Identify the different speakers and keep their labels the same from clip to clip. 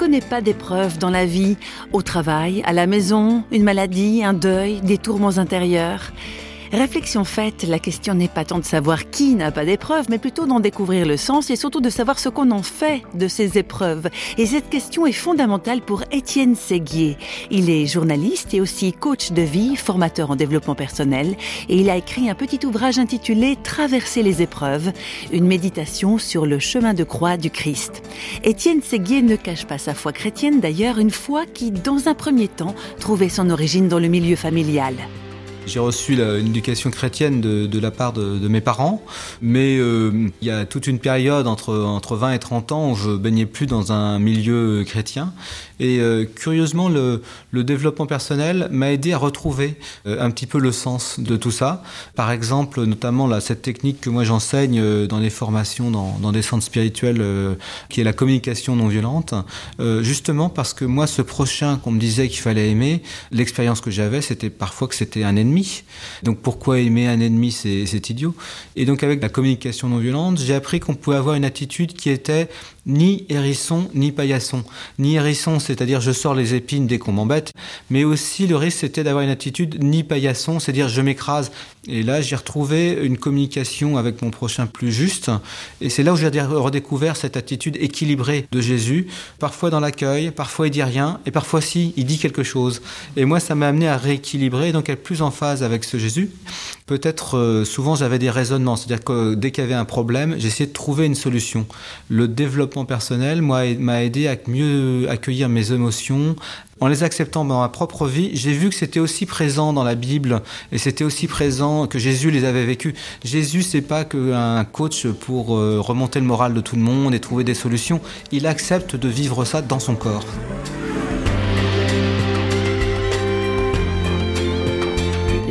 Speaker 1: connaît pas d'épreuves dans la vie, au travail, à la maison, une maladie, un deuil, des tourments intérieurs Réflexion faite, la question n'est pas tant de savoir qui n'a pas d'épreuves, mais plutôt d'en découvrir le sens et surtout de savoir ce qu'on en fait de ces épreuves. Et cette question est fondamentale pour Étienne Séguier. Il est journaliste et aussi coach de vie, formateur en développement personnel, et il a écrit un petit ouvrage intitulé Traverser les épreuves, une méditation sur le chemin de croix du Christ. Étienne Séguier ne cache pas sa foi chrétienne d'ailleurs, une foi qui, dans un premier temps, trouvait son origine dans le milieu familial.
Speaker 2: J'ai reçu une éducation chrétienne de, la part de, mes parents, mais euh, il y a toute une période entre, entre 20 et 30 ans où je baignais plus dans un milieu chrétien. Et euh, curieusement, le, développement personnel m'a aidé à retrouver euh, un petit peu le sens de tout ça. Par exemple, notamment cette technique que moi j'enseigne dans les formations, dans des centres spirituels, qui est la communication non violente, justement parce que moi, ce prochain qu'on me disait qu'il fallait aimer, l'expérience que j'avais, c'était parfois que c'était un ennemi donc pourquoi aimer un ennemi, c'est idiot. Et donc avec la communication non violente, j'ai appris qu'on pouvait avoir une attitude qui était ni hérisson ni paillasson. Ni hérisson, c'est-à-dire je sors les épines dès qu'on m'embête, mais aussi le risque c'était d'avoir une attitude ni paillasson, c'est-à-dire je m'écrase. Et là, j'ai retrouvé une communication avec mon prochain plus juste, et c'est là où j'ai redécouvert cette attitude équilibrée de Jésus, parfois dans l'accueil, parfois il dit rien, et parfois si, il dit quelque chose. Et moi, ça m'a amené à rééquilibrer, donc être plus en avec ce Jésus. Peut-être euh, souvent j'avais des raisonnements, c'est-à-dire que dès qu'il y avait un problème, j'essayais de trouver une solution. Le développement personnel m'a aidé à mieux accueillir mes émotions. En les acceptant dans ma propre vie, j'ai vu que c'était aussi présent dans la Bible et c'était aussi présent que Jésus les avait vécus. Jésus, c'est pas qu'un coach pour euh, remonter le moral de tout le monde et trouver des solutions. Il accepte de vivre ça dans son corps.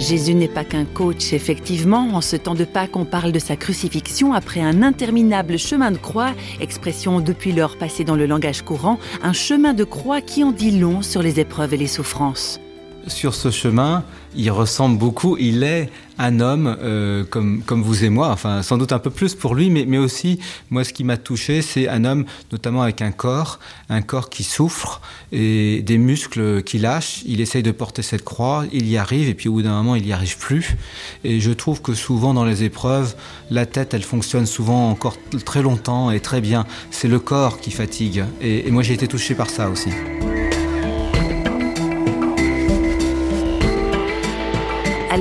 Speaker 1: Jésus n'est pas qu'un coach, effectivement. En ce temps de Pâques, on parle de sa crucifixion après un interminable chemin de croix, expression depuis lors passée dans le langage courant, un chemin de croix qui en dit long sur les épreuves et les souffrances.
Speaker 2: Sur ce chemin, il ressemble beaucoup, il est un homme euh, comme, comme vous et moi, enfin sans doute un peu plus pour lui, mais, mais aussi, moi ce qui m'a touché, c'est un homme notamment avec un corps, un corps qui souffre et des muscles qui lâchent. Il essaye de porter cette croix, il y arrive et puis au bout d'un moment il n'y arrive plus. Et je trouve que souvent dans les épreuves, la tête elle fonctionne souvent encore très longtemps et très bien. C'est le corps qui fatigue. Et, et moi j'ai été touché par ça aussi.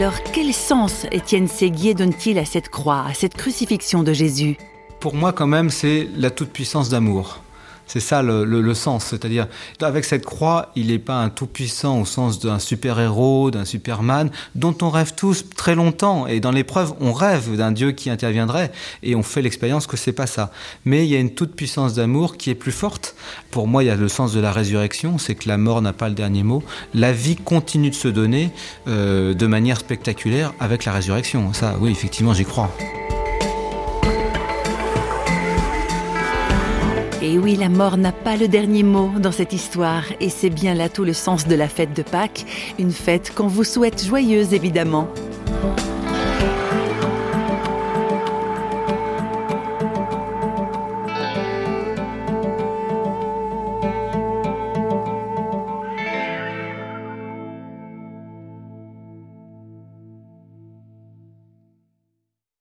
Speaker 1: Alors, quel sens Étienne Séguier donne-t-il à cette croix, à cette crucifixion de Jésus?
Speaker 2: Pour moi, quand même, c'est la toute-puissance d'amour. C'est ça le, sens. C'est-à-dire, avec cette croix, il n'est pas un tout-puissant au sens d'un super-héros, d'un Superman, dont on rêve tous très longtemps. Et dans l'épreuve, on rêve d'un Dieu qui interviendrait. Et on fait l'expérience que c'est pas ça. Mais il y a une toute-puissance d'amour qui est plus forte. Pour moi, il y a le sens de la résurrection. C'est que la mort n'a pas le dernier mot. La vie continue de se donner euh, de manière spectaculaire avec la résurrection. Ça, oui, effectivement, j'y crois.
Speaker 1: Et oui, la mort n'a pas le dernier mot dans cette histoire, et c'est bien là tout le sens de la fête de Pâques, une fête qu'on vous souhaite joyeuse évidemment.